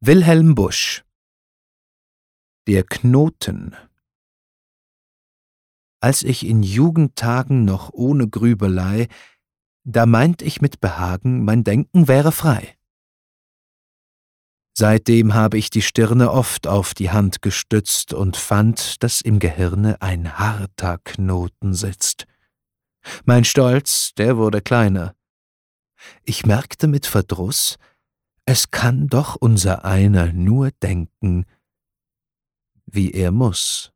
Wilhelm Busch Der Knoten Als ich in Jugendtagen noch ohne Grübelei, da meint ich mit Behagen, mein Denken wäre frei. Seitdem habe ich die Stirne oft auf die Hand gestützt und fand, dass im Gehirne ein harter Knoten sitzt. Mein Stolz, der wurde kleiner. Ich merkte mit Verdruß, es kann doch unser einer nur denken, wie er muss.